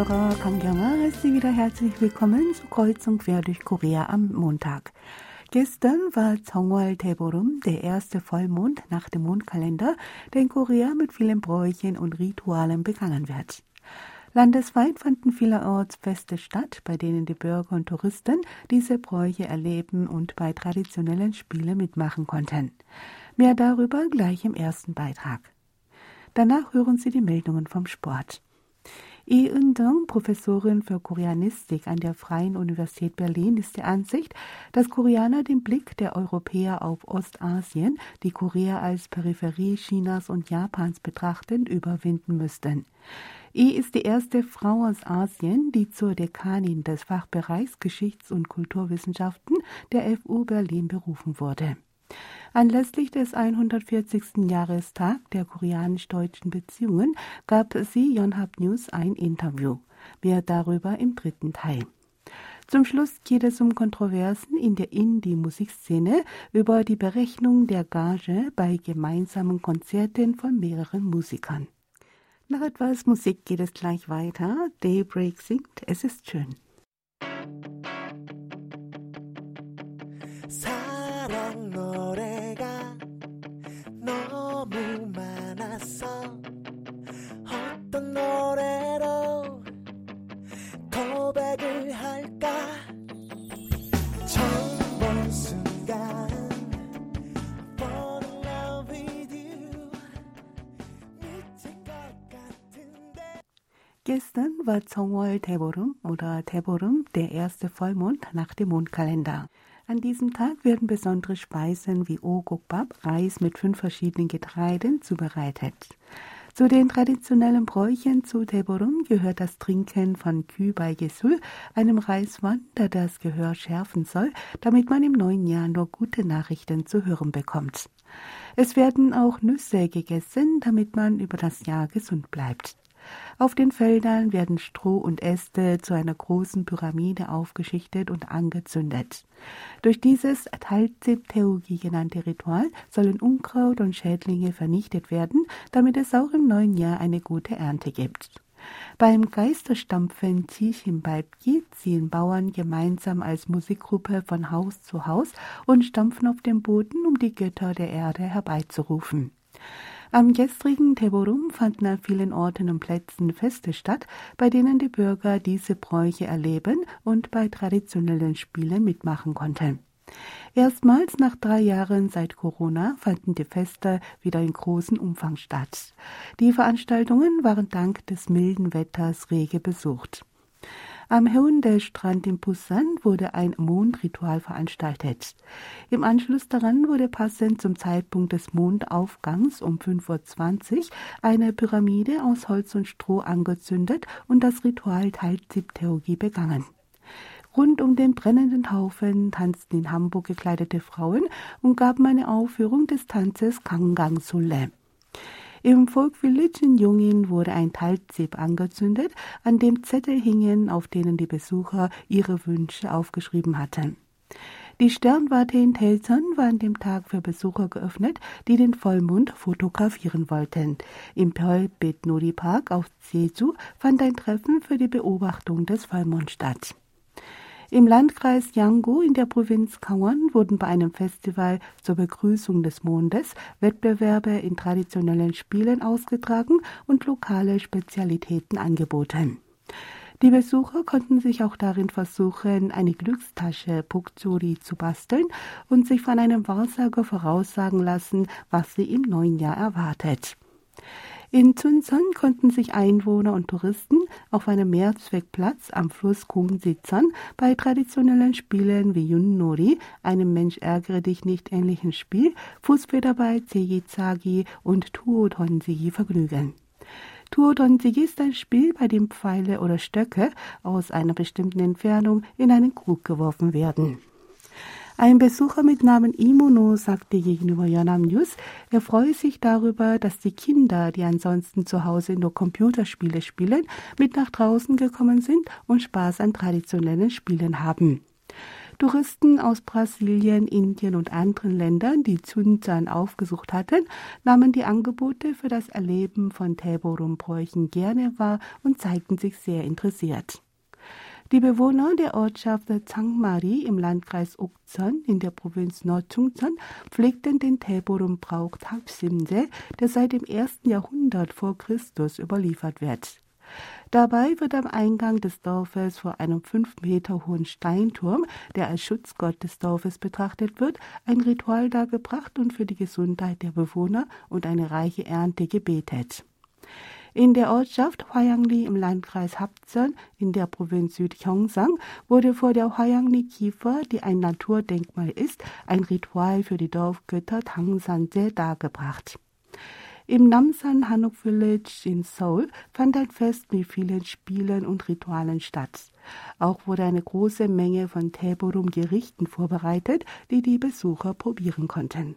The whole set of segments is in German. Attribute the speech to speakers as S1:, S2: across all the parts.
S1: Hörer, Kangyanga heißt Sie wieder herzlich willkommen zu Kreuzung quer durch Korea am Montag. Gestern war Zongwal Taeborum der erste Vollmond nach dem Mondkalender, der in Korea mit vielen Bräuchen und Ritualen begangen wird. Landesweit fanden vielerorts Feste statt, bei denen die Bürger und Touristen diese Bräuche erleben und bei traditionellen Spielen mitmachen konnten. Mehr darüber gleich im ersten Beitrag. Danach hören Sie die Meldungen vom Sport. Lee Eun-dong, Professorin für Koreanistik an der Freien Universität Berlin, ist der Ansicht, dass Koreaner den Blick der Europäer auf Ostasien, die Korea als Peripherie Chinas und Japans betrachten, überwinden müssten. Lee ist die erste Frau aus Asien, die zur Dekanin des Fachbereichs Geschichts- und Kulturwissenschaften der FU Berlin berufen wurde. Anlässlich des 140. Jahrestag der koreanisch-deutschen Beziehungen gab sie Yonhap News ein Interview. Mehr darüber im dritten Teil. Zum Schluss geht es um Kontroversen in der Indie-Musikszene über die Berechnung der Gage bei gemeinsamen Konzerten von mehreren Musikern. Nach etwas Musik geht es gleich weiter. Daybreak singt Es ist schön. Gestern war Zongwol Taeborum oder Taeborum der erste Vollmond nach dem Mondkalender. An diesem Tag werden besondere Speisen wie Ogukbab, Reis mit fünf verschiedenen Getreiden, zubereitet. Zu den traditionellen Bräuchen zu Taeborum gehört das Trinken von Kü bei Gesul, einem Reiswein, der das Gehör schärfen soll, damit man im neuen Jahr nur gute Nachrichten zu hören bekommt. Es werden auch Nüsse gegessen, damit man über das Jahr gesund bleibt. Auf den Feldern werden Stroh und Äste zu einer großen Pyramide aufgeschichtet und angezündet. Durch dieses Talzib-Teugi genannte Ritual sollen Unkraut und Schädlinge vernichtet werden, damit es auch im neuen Jahr eine gute Ernte gibt. Beim Geisterstampfen Chichimbalbki ziehen Bauern gemeinsam als Musikgruppe von Haus zu Haus und stampfen auf dem Boden, um die Götter der Erde herbeizurufen. Am gestrigen Teborum fanden an vielen Orten und Plätzen Feste statt, bei denen die Bürger diese Bräuche erleben und bei traditionellen Spielen mitmachen konnten. Erstmals nach drei Jahren seit Corona fanden die Feste wieder in großem Umfang statt. Die Veranstaltungen waren dank des milden Wetters rege besucht. Am Heundae-Strand in Busan wurde ein Mondritual veranstaltet. Im Anschluss daran wurde passend zum Zeitpunkt des Mondaufgangs um 5.20 Uhr eine Pyramide aus Holz und Stroh angezündet und das Ritual Talzib-Theorie begangen. Rund um den brennenden Haufen tanzten in Hamburg gekleidete Frauen und gaben eine Aufführung des Tanzes Kangang Sule. Im Folk Village in Jungin wurde ein Talzib angezündet, an dem Zettel hingen, auf denen die Besucher ihre Wünsche aufgeschrieben hatten. Die Sternwarte in Telzon war an dem Tag für Besucher geöffnet, die den Vollmond fotografieren wollten. Im Peulbit Nori Park auf Jeju fand ein Treffen für die Beobachtung des Vollmonds statt. Im Landkreis Yango in der Provinz Kawan wurden bei einem Festival zur Begrüßung des Mondes Wettbewerbe in traditionellen Spielen ausgetragen und lokale Spezialitäten angeboten. Die Besucher konnten sich auch darin versuchen, eine Glückstasche Pukzuri zu basteln und sich von einem Wahrsager voraussagen lassen, was sie im neuen Jahr erwartet. In Zunzon konnten sich Einwohner und Touristen auf einem Mehrzweckplatz am Fluss Kumsitzon bei traditionellen Spielen wie Yunnori, einem Mensch ärgere dich nicht ähnlichen Spiel, Fußfederball, Zegi und Tuodonsigi vergnügen. Tuodonsigi ist ein Spiel, bei dem Pfeile oder Stöcke aus einer bestimmten Entfernung in einen Krug geworfen werden. Ein Besucher mit Namen Imono sagte gegenüber Yanam News, er freue sich darüber, dass die Kinder, die ansonsten zu Hause nur Computerspiele spielen, mit nach draußen gekommen sind und Spaß an traditionellen Spielen haben. Touristen aus Brasilien, Indien und anderen Ländern, die Zunzan aufgesucht hatten, nahmen die Angebote für das Erleben von Taeborum-Bräuchen gerne wahr und zeigten sich sehr interessiert. Die Bewohner der Ortschaft Zangmari im Landkreis Uksan in der Provinz Nordchungsan pflegten den Taeborum-Brauch Tapsimse, der seit dem ersten Jahrhundert vor Christus überliefert wird. Dabei wird am Eingang des Dorfes vor einem fünf Meter hohen Steinturm, der als Schutzgott des Dorfes betrachtet wird, ein Ritual dargebracht und für die Gesundheit der Bewohner und eine reiche Ernte gebetet. In der Ortschaft Hwayangli im Landkreis Hapsan in der Provinz Südgyeongsang wurde vor der Hwayangli Kiefer, die ein Naturdenkmal ist, ein Ritual für die Dorfgötter Tangsanse dargebracht. Im Namsan Hanok Village in Seoul fand ein Fest mit vielen Spielen und Ritualen statt. Auch wurde eine große Menge von Taeborum-Gerichten vorbereitet, die die Besucher probieren konnten.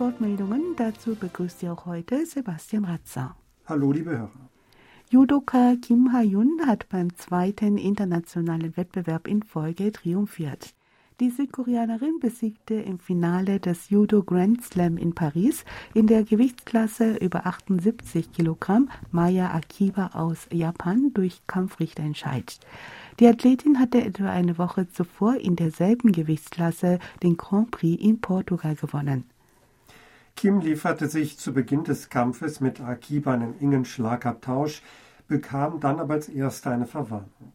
S1: Sportmeldungen. Dazu begrüßt Sie auch heute Sebastian Ratzer.
S2: Hallo, liebe Hörer.
S1: Judoka Kim Ha-yun hat beim zweiten internationalen Wettbewerb in Folge triumphiert. Die Südkoreanerin besiegte im Finale des Judo Grand Slam in Paris in der Gewichtsklasse über 78 Kilogramm Maya Akiba aus Japan durch Kampfrichterentscheid. Die Athletin hatte etwa eine Woche zuvor in derselben Gewichtsklasse den Grand Prix in Portugal gewonnen.
S2: Kim lieferte sich zu Beginn des Kampfes mit Akiba einen engen Schlagabtausch, bekam dann aber als erster eine Verwarnung.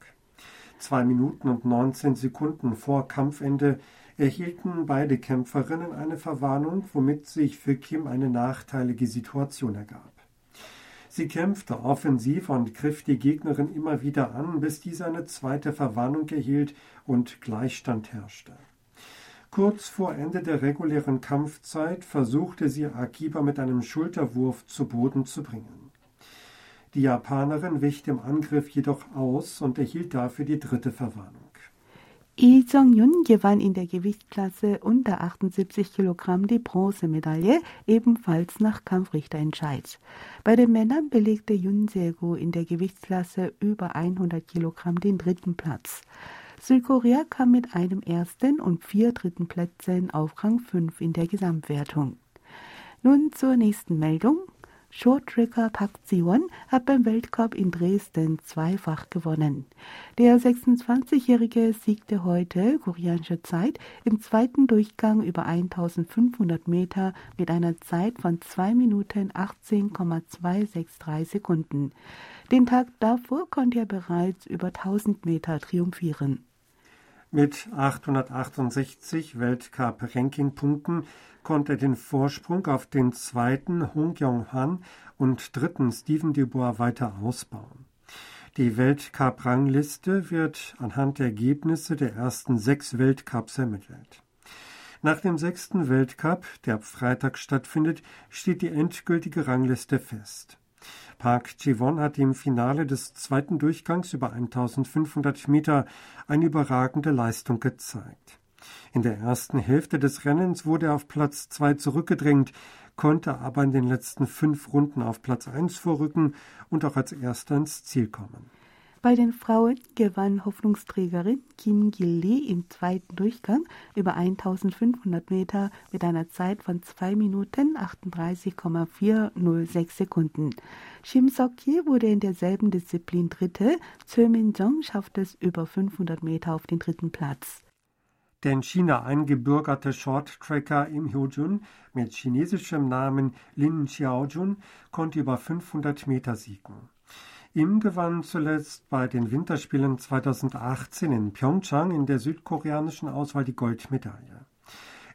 S2: Zwei Minuten und 19 Sekunden vor Kampfende erhielten beide Kämpferinnen eine Verwarnung, womit sich für Kim eine nachteilige Situation ergab. Sie kämpfte offensiv und griff die Gegnerin immer wieder an, bis diese eine zweite Verwarnung erhielt und Gleichstand herrschte. Kurz vor Ende der regulären Kampfzeit versuchte sie Akiba mit einem Schulterwurf zu Boden zu bringen. Die Japanerin wich dem Angriff jedoch aus und erhielt dafür die dritte Verwarnung.
S1: Lee Jong-yun gewann in der Gewichtsklasse unter 78 Kilogramm die Bronzemedaille, ebenfalls nach Kampfrichterentscheid. Bei den Männern belegte Yun Se-go in der Gewichtsklasse über 100 Kilogramm den dritten Platz. Südkorea kam mit einem ersten und vier dritten Plätzen auf Rang 5 in der Gesamtwertung. Nun zur nächsten Meldung. Shorttracker Park Ji-won hat beim Weltcup in Dresden zweifach gewonnen. Der 26-Jährige siegte heute, koreanische Zeit, im zweiten Durchgang über 1500 Meter mit einer Zeit von 2 Minuten 18,263 Sekunden. Den Tag davor konnte er bereits über 1000 Meter triumphieren.
S2: Mit 868 Weltcup-Ranking-Punkten konnte er den Vorsprung auf den zweiten Hong Kyung-han und dritten Stephen Dubois weiter ausbauen. Die Weltcup-Rangliste wird anhand der Ergebnisse der ersten sechs Weltcups ermittelt. Nach dem sechsten Weltcup, der ab Freitag stattfindet, steht die endgültige Rangliste fest. Park Ji-won hat im Finale des zweiten Durchgangs über 1500 Meter eine überragende Leistung gezeigt. In der ersten Hälfte des Rennens wurde er auf Platz 2 zurückgedrängt, konnte aber in den letzten fünf Runden auf Platz 1 vorrücken und auch als erster ins Ziel kommen.
S1: Bei den Frauen gewann Hoffnungsträgerin Kim Gil-lee im zweiten Durchgang über 1500 Meter mit einer Zeit von 2 Minuten 38,406 Sekunden. Shim Sok-hye wurde in derselben Disziplin Dritte. Choi Min-jong schaffte es über 500 Meter auf den dritten Platz.
S2: Der in China eingebürgerte Shorttracker Im Hyojun mit chinesischem Namen Lin Xiaojun konnte über 500 Meter siegen. Im gewann zuletzt bei den Winterspielen 2018 in Pyeongchang in der südkoreanischen Auswahl die Goldmedaille.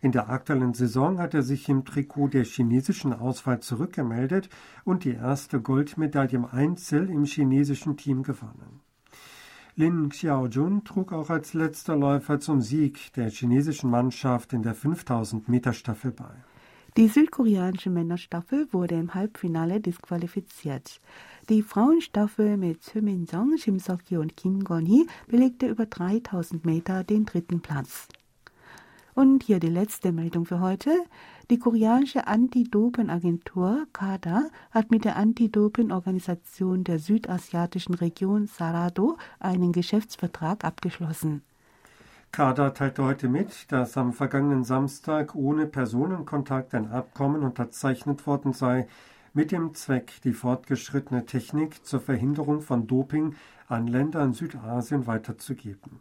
S2: In der aktuellen Saison hat er sich im Trikot der chinesischen Auswahl zurückgemeldet und die erste Goldmedaille im Einzel im chinesischen Team gewonnen. Lin Xiaojun trug auch als letzter Läufer zum Sieg der chinesischen Mannschaft in der 5000 Meter Staffel bei.
S1: Die südkoreanische Männerstaffel wurde im Halbfinale disqualifiziert. Die Frauenstaffel mit Soo Min-jong, Shim Seok-hye und Kim Gon-hee belegte über 3000 Meter den dritten Platz. Und hier die letzte Meldung für heute. Die koreanische Anti-Doping-Agentur KADA hat mit der Anti-Doping-Organisation der südasiatischen Region Sarado einen Geschäftsvertrag abgeschlossen.
S2: KADA teilte heute mit, dass am vergangenen Samstag ohne Personenkontakt ein Abkommen unterzeichnet worden sei, mit dem Zweck, die fortgeschrittene Technik zur Verhinderung von Doping an Länder in Südasien weiterzugeben.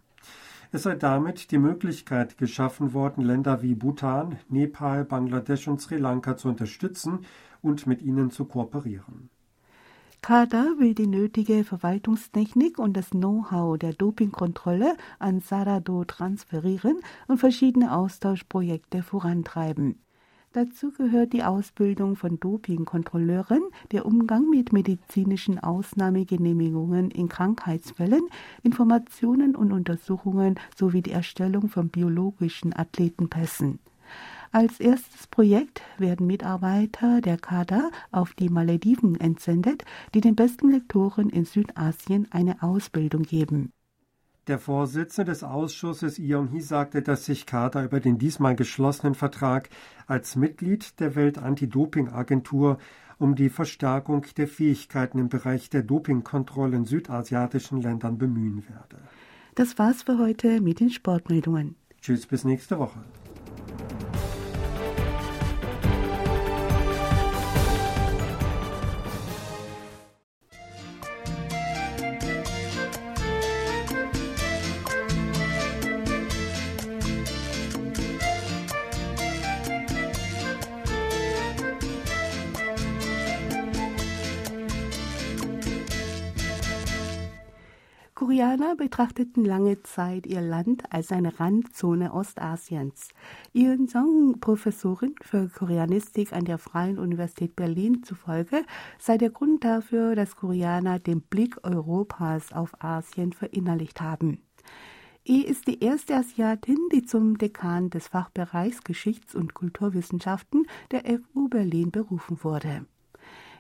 S2: Es sei damit die Möglichkeit geschaffen worden, Länder wie Bhutan, Nepal, Bangladesch und Sri Lanka zu unterstützen und mit ihnen zu kooperieren.
S1: Kada will die nötige Verwaltungstechnik und das Know-how der Dopingkontrolle an Sarado transferieren und verschiedene Austauschprojekte vorantreiben. Dazu gehört die Ausbildung von Dopingkontrolleuren, der Umgang mit medizinischen Ausnahmegenehmigungen in Krankheitsfällen, Informationen und Untersuchungen sowie die Erstellung von biologischen Athletenpässen. Als erstes Projekt werden Mitarbeiter der Kader auf die Malediven entsendet, die den besten Lektoren in Südasien eine Ausbildung geben.
S2: Der Vorsitzende des Ausschusses Iong-hee sagte, dass sich Kader über den diesmal geschlossenen Vertrag als Mitglied der Welt-Anti-Doping-Agentur um die Verstärkung der Fähigkeiten im Bereich der Dopingkontrolle in südasiatischen Ländern bemühen werde.
S1: Das war's für heute mit den Sportmeldungen.
S2: Tschüss, bis nächste Woche.
S1: Koreaner betrachteten lange Zeit ihr Land als eine Randzone Ostasiens. Ihren Song, Professorin für Koreanistik an der Freien Universität Berlin zufolge, sei der Grund dafür, dass Koreaner den Blick Europas auf Asien verinnerlicht haben. E ist die erste Asiatin, die zum Dekan des Fachbereichs Geschichts- und Kulturwissenschaften der FU Berlin berufen wurde.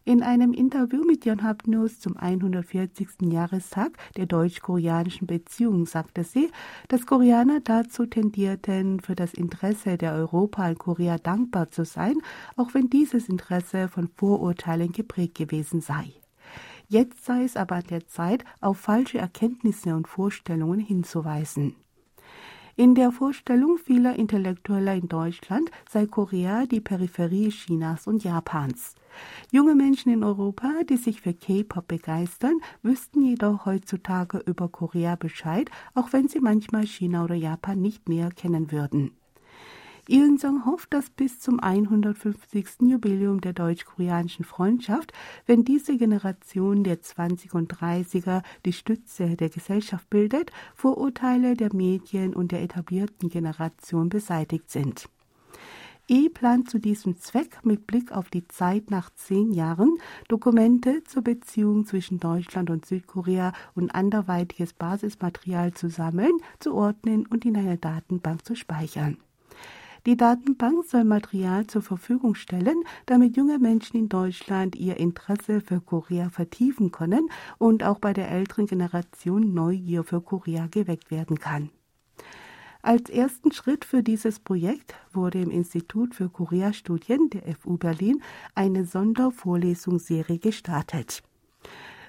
S1: In einem Interview mit Yonhap News zum 140. Jahrestag der deutsch-koreanischen Beziehung sagte sie, dass Koreaner dazu tendierten, für das Interesse der Europa in Korea dankbar zu sein, auch wenn dieses Interesse von Vorurteilen geprägt gewesen sei. Jetzt sei es aber an der Zeit, auf falsche Erkenntnisse und Vorstellungen hinzuweisen. In der Vorstellung vieler Intellektueller in Deutschland sei Korea die Peripherie Chinas und Japans. Junge Menschen in Europa, die sich für K-Pop begeistern, wüssten jedoch heutzutage über Korea Bescheid, auch wenn sie manchmal China oder Japan nicht näher kennen würden. Ilsung hofft, dass bis zum 150. Jubiläum der deutsch-koreanischen Freundschaft, wenn diese Generation der 20 und 30er die Stütze der Gesellschaft bildet, Vorurteile der Medien und der etablierten Generation beseitigt sind. E plant zu diesem Zweck mit Blick auf die Zeit nach zehn Jahren Dokumente zur Beziehung zwischen Deutschland und Südkorea und anderweitiges Basismaterial zu sammeln, zu ordnen und in einer Datenbank zu speichern. Die Datenbank soll Material zur Verfügung stellen, damit junge Menschen in Deutschland ihr Interesse für Korea vertiefen können und auch bei der älteren Generation Neugier für Korea geweckt werden kann. Als ersten Schritt für dieses Projekt wurde im Institut für Korea-Studien der FU Berlin eine Sondervorlesungsserie gestartet.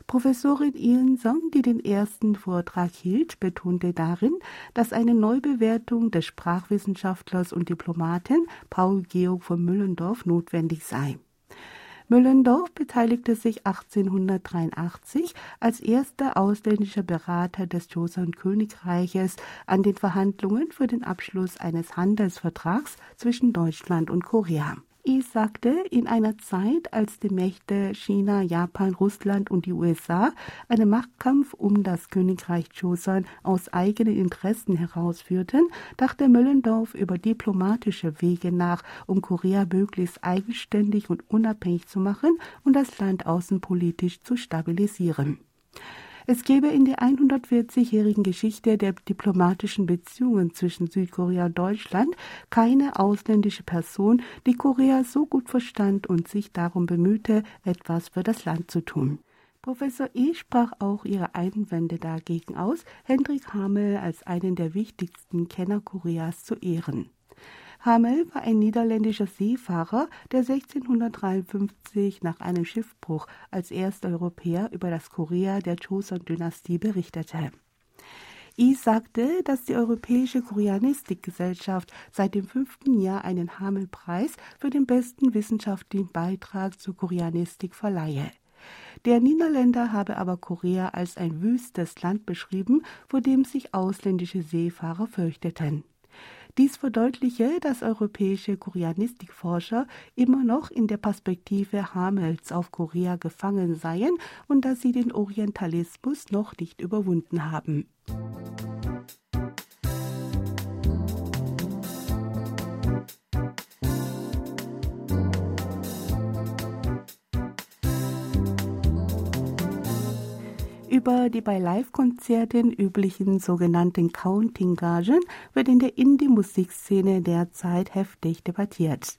S1: Professorin Ian Song, die den ersten Vortrag hielt, betonte darin, dass eine Neubewertung des Sprachwissenschaftlers und Diplomaten Paul Georg von Müllendorf notwendig sei. Müllendorf beteiligte sich 1883 als erster ausländischer Berater des Joseon-Königreiches an den Verhandlungen für den Abschluss eines Handelsvertrags zwischen Deutschland und Korea. I sagte, in einer Zeit, als die Mächte China, Japan, Russland und die USA einen Machtkampf um das Königreich Joseon aus eigenen Interessen herausführten, dachte Möllendorf über diplomatische Wege nach, um Korea möglichst eigenständig und unabhängig zu machen und das Land außenpolitisch zu stabilisieren. Es gebe in der 140-jährigen Geschichte der diplomatischen Beziehungen zwischen Südkorea und Deutschland keine ausländische Person, die Korea so gut verstand und sich darum bemühte, etwas für das Land zu tun. Professor E. sprach auch ihre Einwände dagegen aus, Hendrik Hamel als einen der wichtigsten Kenner Koreas zu ehren. Hamel war ein niederländischer Seefahrer, der 1653 nach einem Schiffbruch als erster Europäer über das Korea der Joseon-Dynastie berichtete. I sagte, dass die Europäische Koreanistikgesellschaft seit dem fünften Jahr einen Hamel-Preis für den besten wissenschaftlichen Beitrag zur Koreanistik verleihe. Der Niederländer habe aber Korea als ein wüstes Land beschrieben, vor dem sich ausländische Seefahrer fürchteten. Dies verdeutliche, dass europäische Koreanistikforscher immer noch in der Perspektive Hamels auf Korea gefangen seien und dass sie den Orientalismus noch nicht überwunden haben. Über die bei Live-Konzerten üblichen sogenannten Counting-Gagen wird in der Indie-Musikszene derzeit heftig debattiert.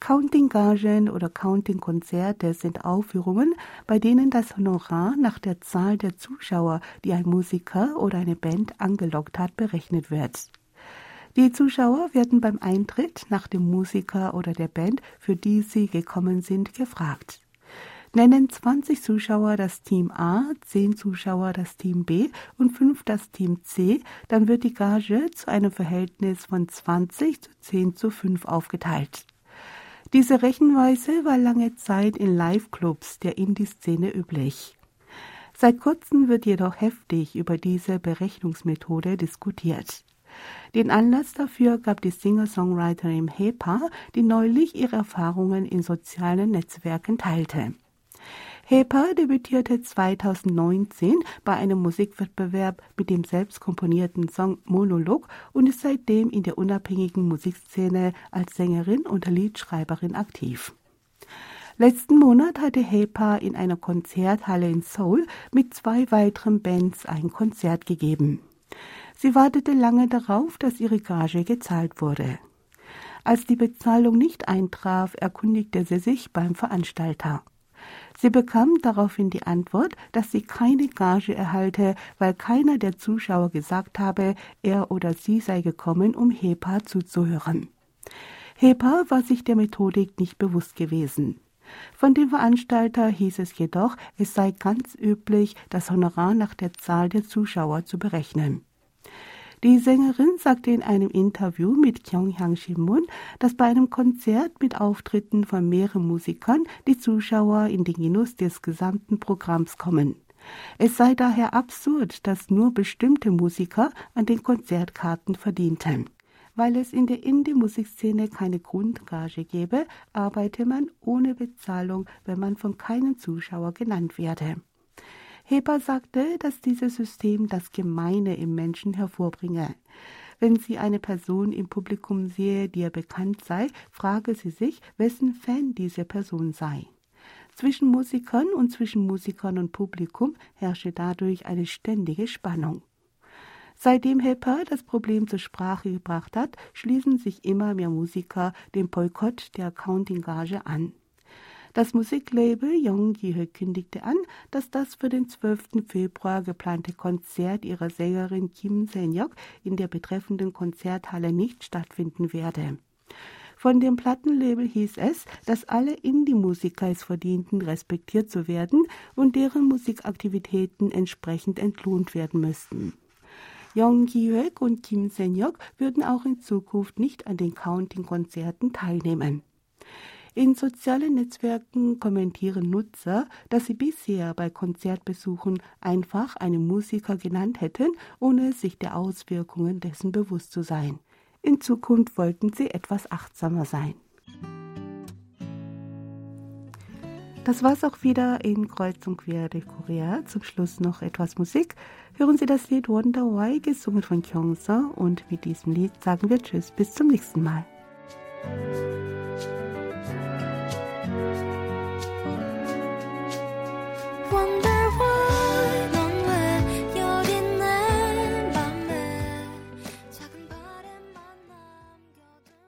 S1: Counting-Gagen oder Counting-Konzerte sind Aufführungen, bei denen das Honorar nach der Zahl der Zuschauer, die ein Musiker oder eine Band angelockt hat, berechnet wird. Die Zuschauer werden beim Eintritt nach dem Musiker oder der Band, für die sie gekommen sind, gefragt. Nennen 20 Zuschauer das Team A, 10 Zuschauer das Team B und 5 das Team C, dann wird die Gage zu einem Verhältnis von 20 zu 10 zu 5 aufgeteilt. Diese Rechenweise war lange Zeit in Live-Clubs der Indie-Szene üblich. Seit kurzem wird jedoch heftig über diese Berechnungsmethode diskutiert. Den Anlass dafür gab die Singer-Songwriterin Hepa, die neulich ihre Erfahrungen in sozialen Netzwerken teilte. Heper debütierte 2019 bei einem Musikwettbewerb mit dem selbst komponierten Song Monolog und ist seitdem in der unabhängigen Musikszene als Sängerin und Liedschreiberin aktiv. Letzten Monat hatte Hepa in einer Konzerthalle in Seoul mit zwei weiteren Bands ein Konzert gegeben. Sie wartete lange darauf, dass ihre Gage gezahlt wurde. Als die Bezahlung nicht eintraf, erkundigte sie sich beim Veranstalter. Sie bekam daraufhin die Antwort, dass sie keine Gage erhalte, weil keiner der Zuschauer gesagt habe, er oder sie sei gekommen, um Hepa zuzuhören. Hepa war sich der Methodik nicht bewusst gewesen. Von dem Veranstalter hieß es jedoch, es sei ganz üblich, das Honorar nach der Zahl der Zuschauer zu berechnen. Die Sängerin sagte in einem Interview mit Kyunghyang Shinmun, dass bei einem Konzert mit Auftritten von mehreren Musikern die Zuschauer in den Genuss des gesamten Programms kommen. Es sei daher absurd, dass nur bestimmte Musiker an den Konzertkarten verdienten. Weil es in der Indie-Musikszene keine Grundgage gäbe, arbeite man ohne Bezahlung, wenn man von keinem Zuschauer genannt werde. Heber sagte, dass dieses System das Gemeine im Menschen hervorbringe. Wenn sie eine Person im Publikum sehe, die ihr bekannt sei, frage sie sich, wessen Fan diese Person sei. Zwischen Musikern und zwischen Musikern und Publikum herrsche dadurch eine ständige Spannung. Seitdem Hepper das Problem zur Sprache gebracht hat, schließen sich immer mehr Musiker dem Boykott der Accounting-Gage an. Das Musiklabel Yonggi kündigte an, dass das für den 12. Februar geplante Konzert ihrer Sängerin Kim Senyok in der betreffenden Konzerthalle nicht stattfinden werde. Von dem Plattenlabel hieß es, dass alle Indie-Musiker es verdienten, respektiert zu werden und deren Musikaktivitäten entsprechend entlohnt werden müssten. Yong Ki-hyuk und Kim Senyok würden auch in Zukunft nicht an den Counting-Konzerten teilnehmen. In sozialen Netzwerken kommentieren Nutzer, dass sie bisher bei Konzertbesuchen einfach einen Musiker genannt hätten, ohne sich der Auswirkungen dessen bewusst zu sein. In Zukunft wollten sie etwas achtsamer sein. Das war's auch wieder in Kreuz und Quer durch Korea. Zum Schluss noch etwas Musik. Hören Sie das Lied Wonder Why, gesungen von Kyungsa. Und mit diesem Lied sagen wir Tschüss, bis zum nächsten Mal.